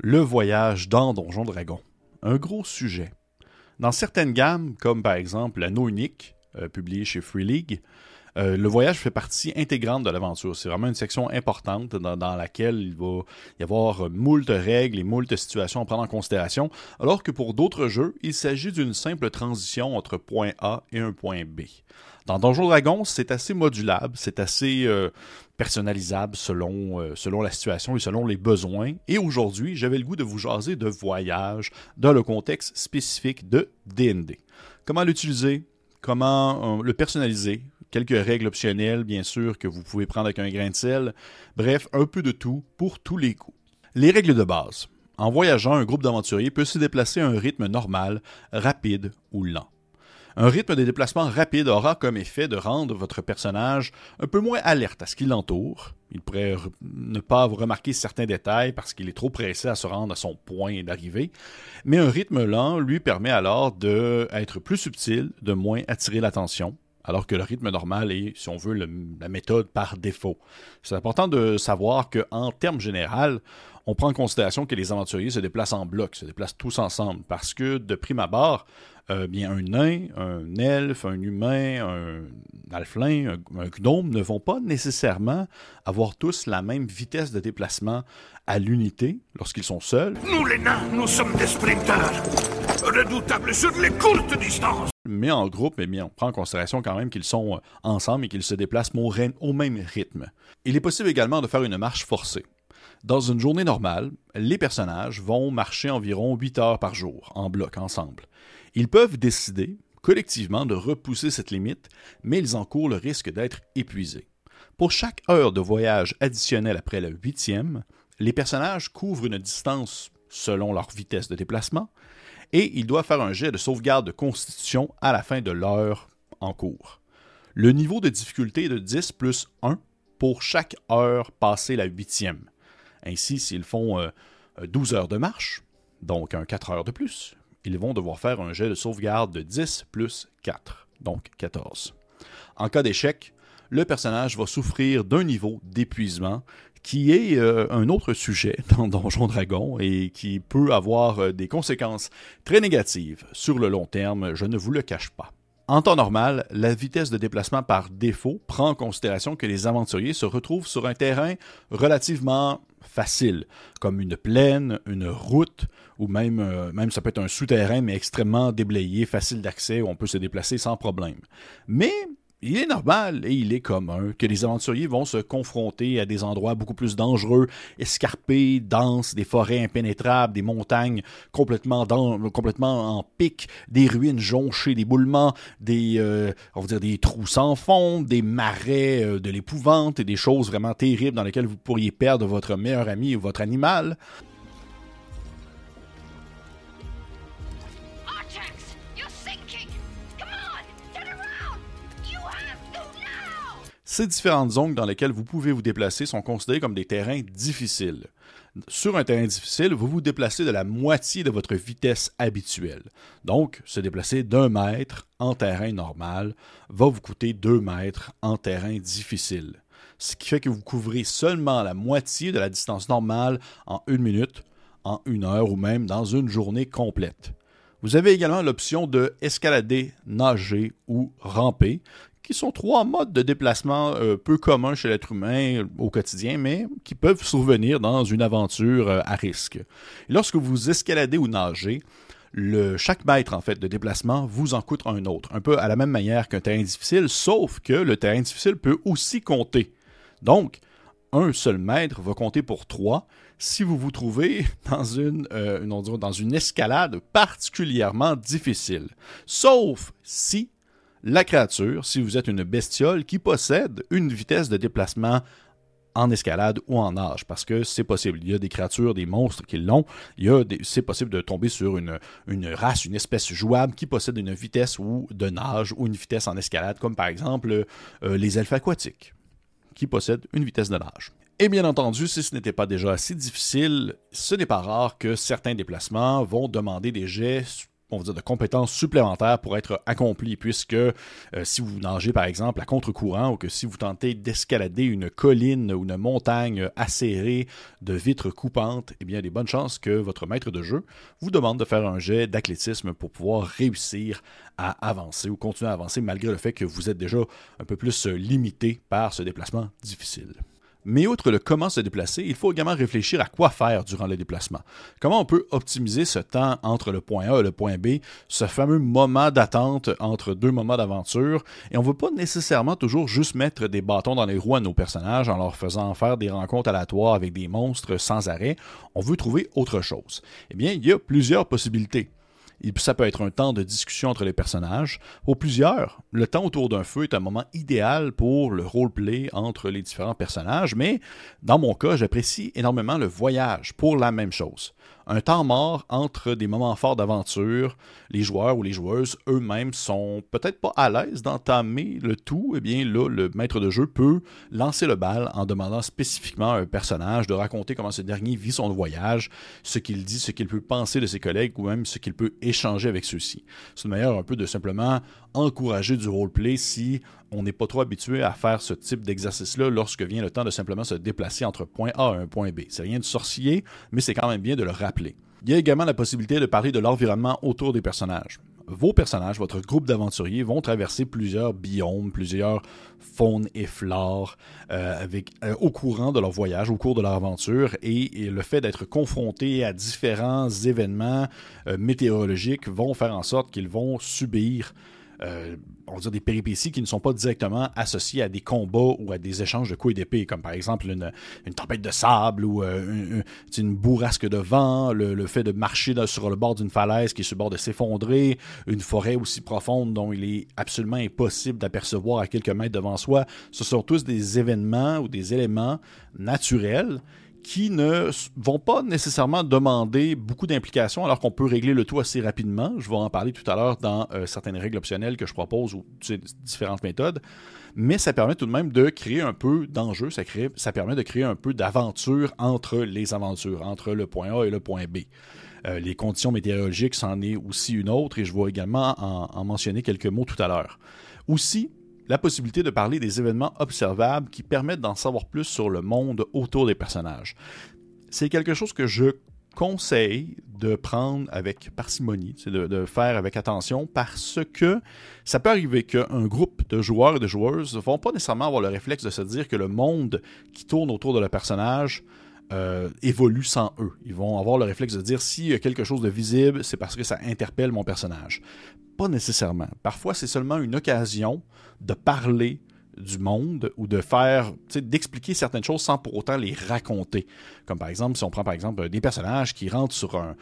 Le voyage dans Donjon Dragon. Un gros sujet. Dans certaines gammes, comme par exemple la No Unique, euh, publiée chez Free League, euh, le voyage fait partie intégrante de l'aventure. C'est vraiment une section importante dans, laquelle il va y avoir moult règles et moult situations à prendre en considération, alors que pour d'autres jeux, il s'agit d'une simple transition entre point A et un point B. Dans Donjon Dragon, c'est assez modulable, c'est assez euh, personnalisable selon, euh, selon la situation et selon les besoins. Et aujourd'hui, j'avais le goût de vous jaser de voyage dans le contexte spécifique de DND. Comment l'utiliser, comment le personnaliser, quelques règles optionnelles, bien sûr, que vous pouvez prendre avec un grain de sel. Bref, un peu de tout pour tous les coups. Les règles de base. En voyageant, un groupe d'aventuriers peut se déplacer à un rythme normal, rapide ou lent. Un rythme de déplacement rapide aura comme effet de rendre votre personnage un peu moins alerte à ce qui l'entoure. Il pourrait ne pas remarquer certains détails parce qu'il est trop pressé à se rendre à son point d'arrivée. Mais un rythme lent lui permet alors d'être plus subtil, de moins attirer l'attention, alors que le rythme normal est, si on veut, la méthode par défaut. C'est important de savoir qu'en termes généraux, on prend en considération que les aventuriers se déplacent en bloc, se déplacent tous ensemble, parce que de prime abord, euh, bien un nain, un elfe, un humain, un alflin, un, gnome ne vont pas nécessairement avoir tous la même vitesse de déplacement à l'unité lorsqu'ils sont seuls. Nous les nains, nous sommes des sprinteurs, redoutables sur les courtes distances. Mais en groupe, eh bien, on prend en considération quand même qu'ils sont euh, ensemble et qu'ils se déplacent au même rythme. Il est possible également de faire une marche forcée. Dans une journée normale, les personnages vont marcher environ 8 heures par jour, en bloc, ensemble. Ils peuvent décider, collectivement, de repousser cette limite, mais ils encourent le risque d'être épuisés. Pour chaque heure de voyage additionnelle après la huitième, les personnages couvrent une distance selon leur vitesse de déplacement, et ils doivent faire un jet de sauvegarde de constitution à la fin de l'heure en cours. Le niveau de difficulté est de 10 plus 1 pour chaque heure passée la huitième. Ainsi, s'ils font 12 euh, heures de marche, donc un 4 heures de plus, ils vont devoir faire un jet de sauvegarde de 10 plus 4, donc 14. En cas d'échec, le personnage va souffrir d'un niveau d'épuisement qui est euh, un autre sujet dans Donjon Dragon et qui peut avoir euh, des conséquences très négatives sur le long terme, je ne vous le cache pas. En temps normal, la vitesse de déplacement par défaut prend en considération que les aventuriers se retrouvent sur un terrain relativement facile, comme une plaine, une route, ou même, euh, même ça peut être un souterrain, mais extrêmement déblayé, facile d'accès, où on peut se déplacer sans problème. Mais il est normal et il est commun que les aventuriers vont se confronter à des endroits beaucoup plus dangereux, escarpés, denses, des forêts impénétrables, des montagnes complètement, en pic, des ruines jonchées d'éboulements, des, euh, on va dire des trous sans fond, des marais euh, de l'épouvante et des choses vraiment terribles dans lesquelles vous pourriez perdre votre meilleur ami ou votre animal. Ces différentes zones dans lesquelles vous pouvez vous déplacer sont considérées comme des terrains difficiles. Sur un terrain difficile, vous vous déplacez de la moitié de votre vitesse habituelle. Donc, se déplacer d'un mètre en terrain normal va vous coûter deux mètres en terrain difficile. Ce qui fait que vous couvrez seulement la moitié de la distance normale en une minute, en une heure ou même dans une journée complète. Vous avez également l'option de escalader, nager ou ramper, qui sont trois modes de déplacement euh, peu communs chez l'être humain euh, au quotidien, mais qui peuvent survenir dans une aventure euh, à risque. lorsque vous escaladez ou nagez, chaque mètre en fait de déplacement vous en coûte un autre, un peu à la même manière qu'un terrain difficile, sauf que le terrain difficile peut aussi compter. Donc, un seul mètre va compter pour trois si vous vous trouvez dans une escalade particulièrement difficile. Sauf si la créature, si vous êtes une bestiole qui possède une vitesse de déplacement en escalade ou en nage, parce que c'est possible. Il y a des créatures, des monstres qui l'ont. C'est possible de tomber sur une, race, une espèce jouable qui possède une vitesse ou de nage ou une vitesse en escalade, comme par exemple euh, les elfes aquatiques, qui possèdent une vitesse de nage. Et bien entendu, si ce n'était pas déjà assez difficile, ce n'est pas rare que certains déplacements vont demander des jets on va dire, de compétences supplémentaires pour être accomplis, puisque euh, si vous nagez par exemple à contre-courant ou que si vous tentez d'escalader une colline ou une montagne acérée de vitres coupantes, eh bien, il y a des bonnes chances que votre maître de jeu vous demande de faire un jet d'athlétisme pour pouvoir réussir à avancer ou continuer à avancer malgré le fait que vous êtes déjà un peu plus limité par ce déplacement difficile. Mais outre le comment se déplacer, il faut également réfléchir à quoi faire durant le déplacement. Comment on peut optimiser ce temps entre le point A et le point B, ce fameux moment d'attente entre deux moments d'aventure? Et on ne veut pas nécessairement toujours juste mettre des bâtons dans les roues à nos personnages en leur faisant faire des rencontres aléatoires avec des monstres sans arrêt. On veut trouver autre chose. Eh bien, il y a plusieurs possibilités ça peut être un temps de discussion entre les personnages. Pour plusieurs, le temps autour d'un feu est un moment idéal pour le roleplay entre les différents personnages, mais dans mon cas, j'apprécie énormément le voyage pour la même chose un temps mort entre des moments forts d'aventure. Les joueurs ou les joueuses eux-mêmes sont peut-être pas à l'aise d'entamer le tout. Eh bien, là, le maître de jeu peut lancer le bal en demandant spécifiquement à un personnage de raconter comment ce dernier vit son voyage, ce qu'il dit, ce qu'il peut penser de ses collègues ou même ce qu'il peut échanger avec ceux-ci. C'est une manière un peu de simplement encourager du roleplay si on n'est pas trop habitué à faire ce type d'exercice-là lorsque vient le temps de simplement se déplacer entre point A et un point B. C'est rien de sorcier, mais c'est quand même bien de le rappeler. Il y a également la possibilité de parler de l'environnement autour des personnages. Vos personnages, votre groupe d'aventuriers vont traverser plusieurs biomes, plusieurs faunes et flores euh, euh, au courant de leur voyage, au cours de leur aventure, et, le fait d'être confrontés à différents événements euh, météorologiques vont faire en sorte qu'ils vont subir euh, on va dire des péripéties qui ne sont pas directement associées à des combats ou à des échanges de coups et d'épée, comme par exemple une, tempête de sable ou euh, une, bourrasque de vent, le, fait de marcher sur le bord d'une falaise qui est sur le bord de s'effondrer, une forêt aussi profonde dont il est absolument impossible d'apercevoir à quelques mètres devant soi. Ce sont tous des événements ou des éléments naturels qui ne vont pas nécessairement demander beaucoup d'implications alors qu'on peut régler le tout assez rapidement. Je vais en parler tout à l'heure dans euh, certaines règles optionnelles que je propose ou différentes méthodes. Mais ça permet tout de même de créer un peu d'enjeu, ça, ça permet de créer un peu d'aventure entre les aventures, entre le point A et le point B. Euh, les conditions météorologiques, c'en est aussi une autre et je vais également en mentionner quelques mots tout à l'heure. Aussi, la possibilité de parler des événements observables qui permettent d'en savoir plus sur le monde autour des personnages. C'est quelque chose que je conseille de prendre avec parcimonie, de, de faire avec attention parce que ça peut arriver qu'un groupe de joueurs et de joueuses ne vont pas nécessairement avoir le réflexe de se dire que le monde qui tourne autour de leur personnage euh, évolue sans eux. Ils vont avoir le réflexe de dire s'il y a quelque chose de visible, c'est parce que ça interpelle mon personnage. Pas nécessairement. Parfois, c'est seulement une occasion de parler du monde ou de faire, d'expliquer certaines choses sans pour autant les raconter. Comme par exemple, si on prend par exemple des personnages qui rentrent sur un,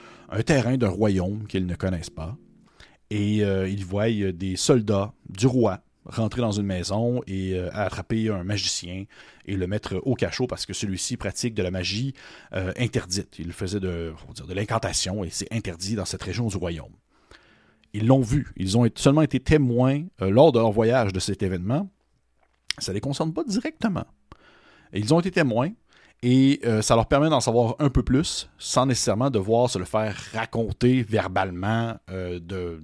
terrain d'un royaume qu'ils ne connaissent pas et euh, ils voient des soldats du roi rentrer dans une maison et euh, attraper un magicien et le mettre au cachot parce que celui-ci pratique de la magie euh, interdite. Il faisait de, de l'incantation et c'est interdit dans cette région du royaume ils l'ont vu. Ils ont seulement été témoins euh, lors de leur voyage de cet événement. Ça ne les concerne pas directement. ils ont été témoins et euh, ça leur permet d'en savoir un peu plus sans nécessairement devoir se le faire raconter verbalement euh, de,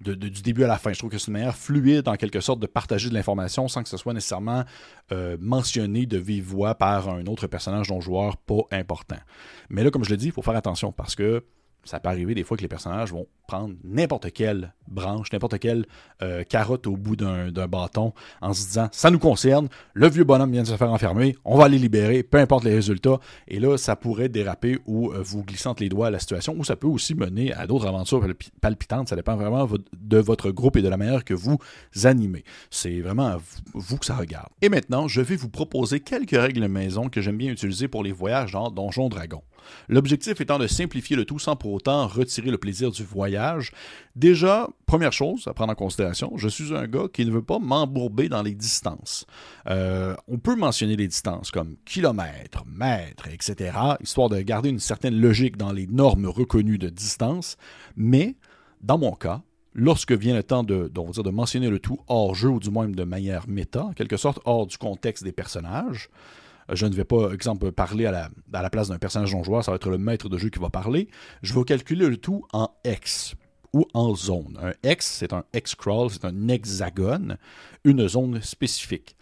du début à la fin. Je trouve que c'est une manière fluide en quelque sorte de partager de l'information sans que ce soit nécessairement mentionné de vive voix par un autre personnage non joueur pas important. Mais là, comme je le dis, il faut faire attention parce que ça peut arriver des fois que les personnages vont prendre n'importe quelle branche, n'importe quelle euh, carotte au bout d'un bâton en se disant ça nous concerne, le vieux bonhomme vient de se faire enfermer, on va aller libérer, peu importe les résultats. Et là, ça pourrait déraper ou euh, vous glisser entre les doigts la situation, ou ça peut aussi mener à d'autres aventures palpitantes. Ça dépend vraiment de votre groupe et de la manière que vous animez. C'est vraiment à vous que ça regarde. Et maintenant, je vais vous proposer quelques règles maison que j'aime bien utiliser pour les voyages dans Donjon Dragon. L'objectif étant de simplifier le tout sans pour autant retirer le plaisir du voyage. Déjà, première chose à prendre en considération, je suis un gars qui ne veut pas m'embourber dans les distances. Euh, on peut mentionner les distances comme kilomètres, mètres, etc., histoire de garder une certaine logique dans les normes reconnues de distance, mais dans mon cas, lorsque vient le temps de, de mentionner le tout hors jeu, ou du moins de manière méta, en quelque sorte hors du contexte des personnages, je ne vais pas, exemple, parler à la, la place d'un personnage non joueur, ça va être le maître de jeu qui va parler. Je vais calculer le tout en X ou en zone. Un hex, c'est un hex-crawl, c'est un hexagone, une zone spécifique.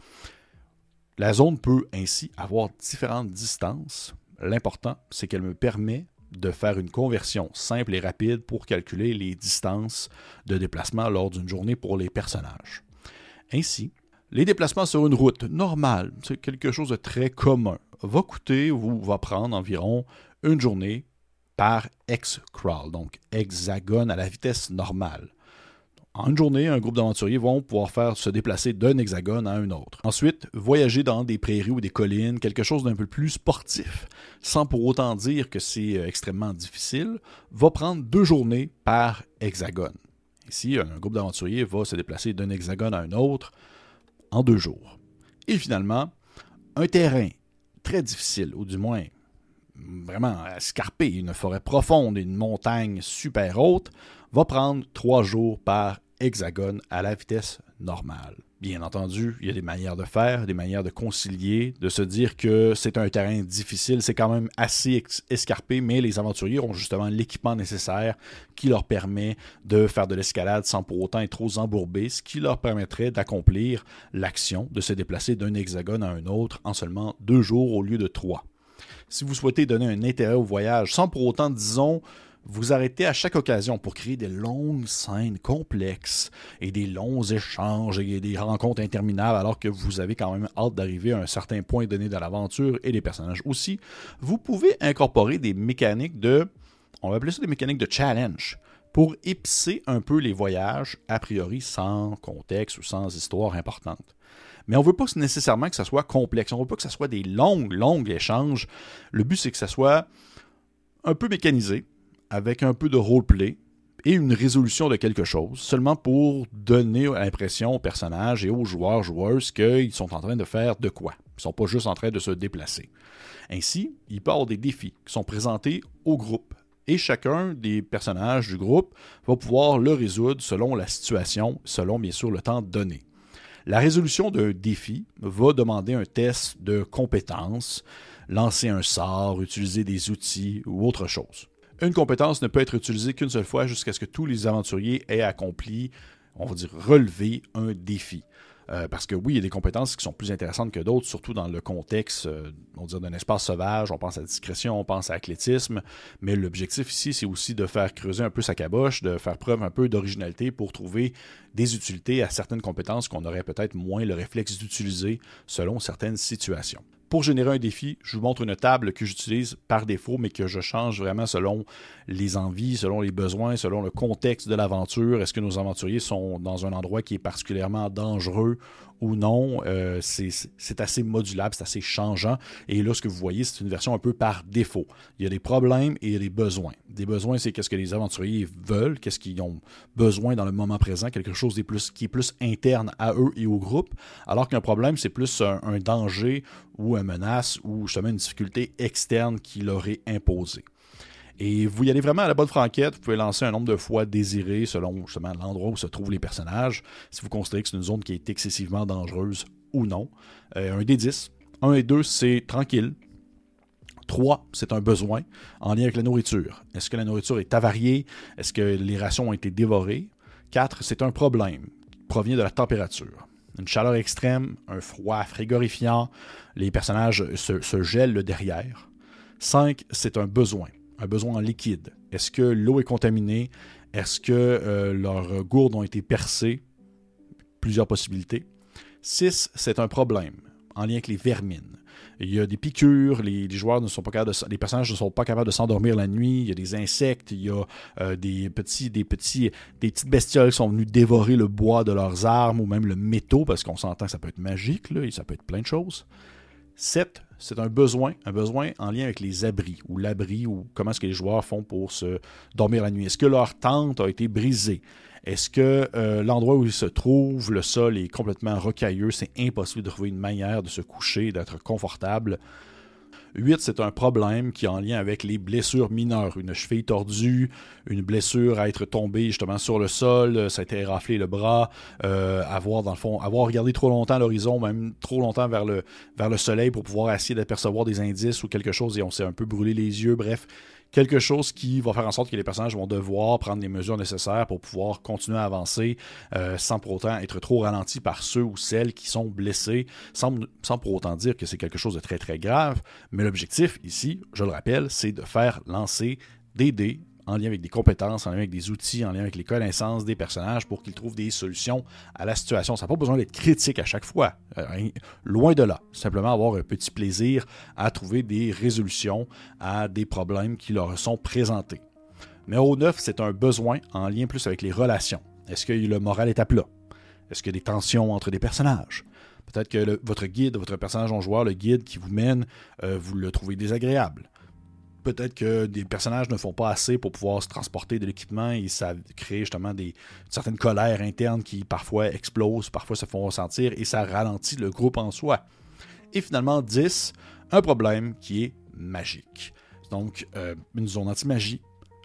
La zone peut ainsi avoir différentes distances. L'important, c'est qu'elle me permet de faire une conversion simple et rapide pour calculer les distances de déplacement lors d'une journée pour les personnages. Ainsi, les déplacements sur une route normale, c'est quelque chose de très commun, va coûter ou va prendre environ une journée par X-crawl, donc hexagone à la vitesse normale. En une journée, un groupe d'aventuriers vont pouvoir faire se déplacer d'un hexagone à un autre. Ensuite, voyager dans des prairies ou des collines, quelque chose d'un peu plus sportif, sans pour autant dire que c'est euh, extrêmement difficile, va prendre deux journées par hexagone. Ici, un groupe d'aventuriers va se déplacer d'un hexagone à un autre en deux jours. Et finalement, un terrain très difficile, ou du moins vraiment escarpé, une forêt profonde et une montagne super haute, va prendre trois jours par hexagone à la vitesse normale. Bien entendu, il y a des manières de faire, des manières de concilier, de se dire que c'est un terrain difficile, c'est quand même assez escarpé, mais les aventuriers ont justement l'équipement nécessaire qui leur permet de faire de l'escalade sans pour autant être trop embourbés, ce qui leur permettrait d'accomplir l'action de se déplacer d'un hexagone à un autre en seulement deux jours au lieu de trois. Si vous souhaitez donner un intérêt au voyage sans pour autant, disons, vous arrêtez à chaque occasion pour créer des longues scènes complexes et des longs échanges et des rencontres interminables alors que vous avez quand même hâte d'arriver à un certain point donné de l'aventure et les personnages aussi. Vous pouvez incorporer des mécaniques de, on va appeler ça des mécaniques de challenge pour épicer un peu les voyages, a priori sans contexte ou sans histoire importante. Mais on ne veut pas nécessairement que ça soit complexe. On ne veut pas que ça soit des longs, longs échanges. Le but, c'est que ça soit un peu mécanisé, avec un peu de roleplay et une résolution de quelque chose, seulement pour donner l'impression aux personnages et aux joueurs, joueuses, qu'ils sont en train de faire de quoi. Ils ne sont pas juste en train de se déplacer. Ainsi, il peut avoir des défis qui sont présentés au groupe. Et chacun des personnages du groupe va pouvoir le résoudre selon la situation, selon bien sûr le temps donné. La résolution d'un défi va demander un test de compétence, lancer un sort, utiliser des outils ou autre chose. Une compétence ne peut être utilisée qu'une seule fois jusqu'à ce que tous les aventuriers aient accompli, on va dire, relevé un défi. Euh, parce que oui, il y a des compétences qui sont plus intéressantes que d'autres, surtout dans le contexte euh, on d'un espace sauvage. On pense à discrétion, on pense à l'athlétisme. Mais l'objectif ici, c'est aussi de faire creuser un peu sa caboche, de faire preuve un peu d'originalité pour trouver des utilités à certaines compétences qu'on aurait peut-être moins le réflexe d'utiliser selon certaines situations. Pour générer un défi, je vous montre une table que j'utilise par défaut, mais que je change vraiment selon les envies, selon les besoins, selon le contexte de l'aventure. Est-ce que nos aventuriers sont dans un endroit qui est particulièrement dangereux ou non, euh, c'est assez modulable, c'est assez changeant. Et là, ce que vous voyez, c'est une version un peu par défaut. Il y a des problèmes et il y a des besoins. Des besoins, c'est qu'est-ce que les aventuriers veulent, qu'est-ce qu'ils ont besoin dans le moment présent, quelque chose plus, qui est plus interne à eux et au groupe, alors qu'un problème, c'est plus un, un, danger ou une menace ou justement une difficulté externe qui leur est imposée. Et vous y allez vraiment à la bonne franquette. Vous pouvez lancer un nombre de fois désiré selon justement l'endroit où se trouvent les personnages, si vous considérez que c'est une zone qui est excessivement dangereuse ou non. Euh, un des 10. 1 et 2, c'est tranquille. 3, c'est un besoin en lien avec la nourriture. Est-ce que la nourriture est avariée? Est-ce que les rations ont été dévorées? 4, c'est un problème qui provient de la température. Une chaleur extrême, un froid frigorifiant, les personnages se, se gèlent derrière. 5, c'est un besoin un besoin en liquide. Est-ce que l'eau est contaminée? Est-ce que euh, leurs gourdes ont été percées? Plusieurs possibilités. 6, c'est un problème en lien avec les vermines. Il y a des piqûres, les, joueurs ne sont pas capables de, les personnages ne sont pas capables de s'endormir la nuit, il y a des insectes, il y a euh, des petits, des petits, des petites bestioles qui sont venues dévorer le bois de leurs armes ou même le métaux, parce qu'on s'entend que ça peut être magique, là, et ça peut être plein de choses. 7, c'est un besoin, un besoin en lien avec les abris ou l'abri ou comment est-ce que les joueurs font pour se dormir la nuit. Est-ce que leur tente a été brisée? Est-ce que euh, l'endroit où ils se trouvent, le sol est complètement rocailleux, c'est impossible de trouver une manière de se coucher, d'être confortable? 8, c'est un problème qui est en lien avec les blessures mineures. Une cheville tordue, une blessure à être tombée justement sur le sol, ça a été raflé le bras, euh, avoir dans le fond, avoir regardé trop longtemps l'horizon, même trop longtemps vers le, vers le soleil pour pouvoir essayer d'apercevoir des indices ou quelque chose et on s'est un peu brûlé les yeux. Bref, quelque chose qui va faire en sorte que les personnages vont devoir prendre les mesures nécessaires pour pouvoir continuer à avancer euh, sans pour autant être trop ralentis par ceux ou celles qui sont blessés, sans, sans pour autant dire que c'est quelque chose de très très grave. Mais l'objectif ici, je le rappelle, c'est de faire lancer des dés en lien avec des compétences, en lien avec des outils, en lien avec les connaissances des personnages pour qu'ils trouvent des solutions à la situation. Ça n'a pas besoin d'être critique à chaque fois. Euh, loin de là. Simplement avoir un petit plaisir à trouver des résolutions à des problèmes qui leur sont présentés. Mais au 9, c'est un besoin en lien plus avec les relations. Est-ce que le moral est à plat? Est-ce qu'il y a des tensions entre des personnages? Peut-être que votre guide, votre personnage en joueur, le guide qui vous mène, euh, vous le trouvez désagréable peut-être que des personnages ne font pas assez pour pouvoir se transporter de l'équipement et ça crée justement des certaines colères internes qui parfois explosent, parfois se font ressentir et ça ralentit le groupe en soi. Et finalement, 10, un problème qui est magique. Donc, euh, une zone anti-magie,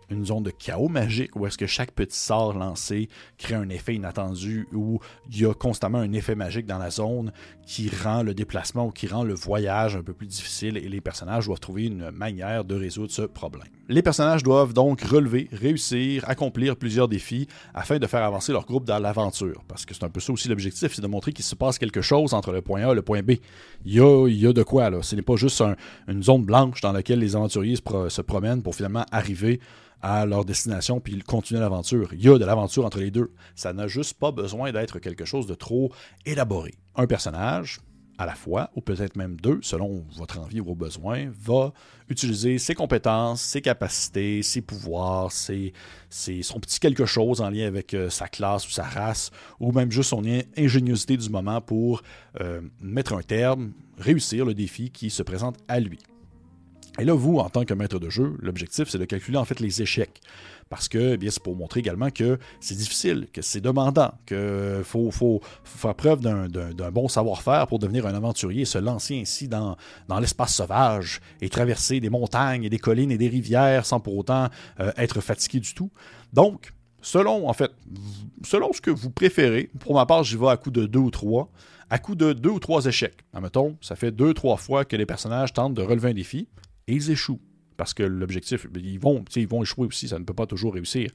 une zone de chaos magique où est-ce que chaque petit sort lancé crée un effet inattendu, où il y a constamment un effet magique dans la zone qui rend le déplacement ou qui rend le voyage un peu plus difficile et les personnages doivent trouver une manière de résoudre ce problème. Les personnages doivent donc relever, réussir, accomplir plusieurs défis afin de faire avancer leur groupe dans l'aventure. Parce que c'est un peu ça aussi l'objectif, c'est de montrer qu'il se passe quelque chose entre le point A et le point B. Il y a, il y a de quoi là. Ce n'est pas juste une zone blanche dans laquelle les aventuriers se promènent pour finalement arriver à leur destination puis continuer l'aventure. Il y a de l'aventure entre les deux. Ça n'a juste pas besoin d'être quelque chose de trop élaboré. Un personnage, à la fois, ou peut-être même deux, selon votre envie ou vos besoins, va utiliser ses compétences, ses capacités, ses pouvoirs, ses, son petit quelque chose en lien avec euh, sa classe ou sa race, ou même juste son ingéniosité du moment pour euh, mettre un terme, réussir le défi qui se présente à lui. Et là, vous, en tant que maître de jeu, l'objectif, c'est de calculer en fait les échecs. Parce que, eh bien, c'est pour montrer également que c'est difficile, que c'est demandant, qu'il faut, faire preuve d'un bon savoir-faire pour devenir un aventurier et se lancer ainsi dans, l'espace sauvage et traverser des montagnes et des collines et des rivières sans pour autant euh, être fatigué du tout. Donc, selon, en fait, selon ce que vous préférez, pour ma part, j'y vais à coup de deux ou trois à coup de deux ou trois échecs. Admettons, ça fait deux, trois fois que les personnages tentent de relever un défi et ils échouent. Parce que l'objectif, ils vont, ils vont échouer aussi, ça ne peut pas toujours réussir.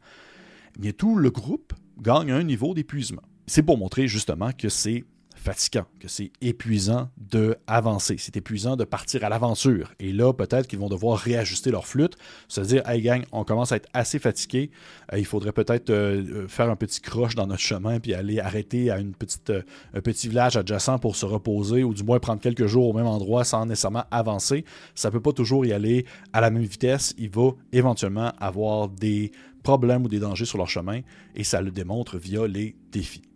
Mais tout le groupe gagne un niveau d'épuisement. C'est pour montrer justement que c'est fatigant, que c'est épuisant de avancer, c'est épuisant de partir à l'aventure. Et là, peut-être qu'ils vont devoir réajuster leur flûte, se dire, hey gang, on commence à être assez fatigué, euh, il faudrait peut-être euh, euh, faire un petit croche dans notre chemin puis aller arrêter à une petite, un petit village adjacent pour se reposer ou du moins prendre quelques jours au même endroit sans nécessairement avancer. Ça peut pas toujours y aller à la même vitesse. Il va éventuellement avoir des problèmes ou des dangers sur leur chemin et ça le démontre via les défis.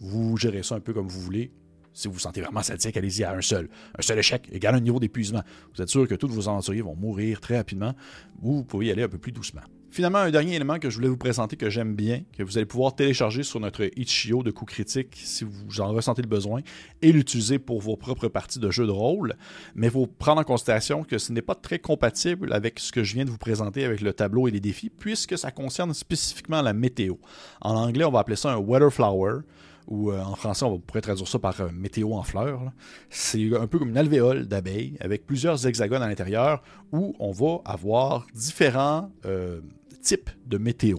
Vous gérez ça un peu comme vous voulez. Si vous vous sentez vraiment sadique, allez-y à un seul. Un seul échec égale un niveau d'épuisement. Vous êtes sûr que tous vos aventuriers vont mourir très rapidement ou vous pouvez y aller un peu plus doucement. Finalement, un dernier élément que je voulais vous présenter que j'aime bien, que vous allez pouvoir télécharger sur notre Itch.io de coups critiques si vous en ressentez le besoin et l'utiliser pour vos propres parties de jeu de rôle. Mais il faut prendre en considération que ce n'est pas très compatible avec ce que je viens de vous présenter avec le tableau et les défis, puisque ça concerne spécifiquement la météo. En anglais, on va appeler ça un weather flower ou euh, en français, on pourrait traduire ça par euh, météo en fleurs. C'est un peu comme une alvéole d'abeilles avec plusieurs hexagones à l'intérieur où on va avoir différents euh, types de météo.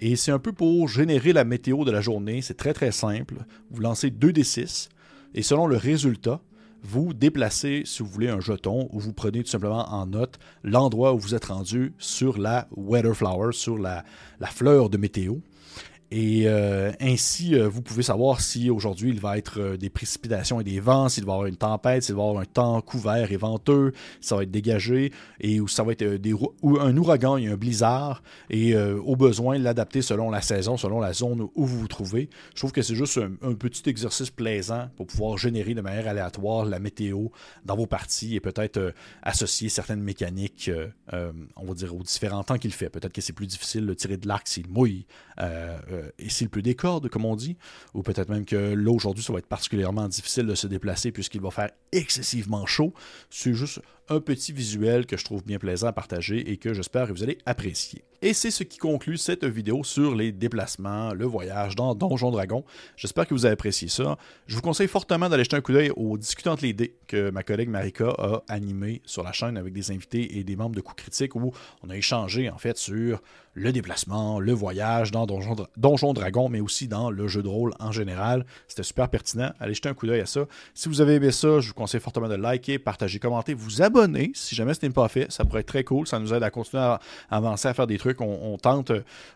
Et c'est un peu pour générer la météo de la journée. C'est très très simple. Vous lancez 2d6 et selon le résultat, vous déplacez, si vous voulez, un jeton ou vous prenez tout simplement en note l'endroit où vous êtes rendu sur la weather flower, sur la, la fleur de météo. Et euh, ainsi, euh, vous pouvez savoir si aujourd'hui il va être euh, des précipitations et des vents, s'il va y avoir une tempête, s'il va y avoir un temps couvert et venteux, si ça va être dégagé, et où ça va être ou un ouragan et un blizzard, et au besoin l'adapter selon la saison, selon la zone où vous vous trouvez. Je trouve que c'est juste un, petit exercice plaisant pour pouvoir générer de manière aléatoire la météo dans vos parties et peut-être associer certaines mécaniques, on va dire, aux différents temps qu'il fait. Peut-être que c'est plus difficile de tirer de l'arc s'il mouille euh, et s'il pleut des comme on dit, ou peut-être même que là, aujourd'hui, ça va être particulièrement difficile de se déplacer puisqu'il va faire excessivement chaud. C'est juste un petit visuel que je trouve bien plaisant à partager et que j'espère que vous allez apprécier. Et c'est ce qui conclut cette vidéo sur les déplacements, le voyage dans Donjon Dragon. J'espère que vous avez apprécié ça. Je vous conseille fortement d'aller jeter un coup d'œil au Discutant les dés que ma collègue Marika a animé sur la chaîne avec des invités et des membres de coups critiques où on a échangé en fait sur le déplacement, le voyage dans Donjon, Donjon Dragon, mais aussi dans le jeu de rôle en général. C'était super pertinent. Allez jeter un coup d'œil à ça. Si vous avez aimé ça, je vous conseille fortement de liker, partager, commenter, vous abonner si jamais ce n'est pas fait. Ça pourrait être très cool. Ça nous aide à continuer à avancer, à faire des trucs. On, tente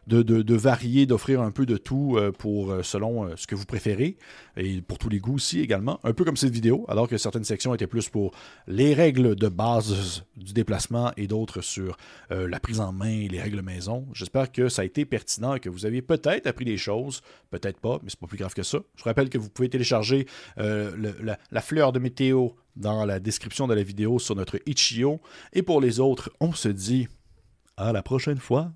de, varier, d'offrir un peu de tout euh, pour euh, selon euh, ce que vous préférez et pour tous les goûts aussi également. Un peu comme cette vidéo, alors que certaines sections étaient plus pour les règles de base du déplacement et d'autres sur la prise en main et les règles maison. J'espère que ça a été pertinent que vous avez peut-être appris des choses, peut-être pas, mais c'est pas plus grave que ça. Je vous rappelle que vous pouvez télécharger la, fleur de météo dans la description de la vidéo sur notre Itch.io. Et pour les autres, on se dit à la prochaine fois.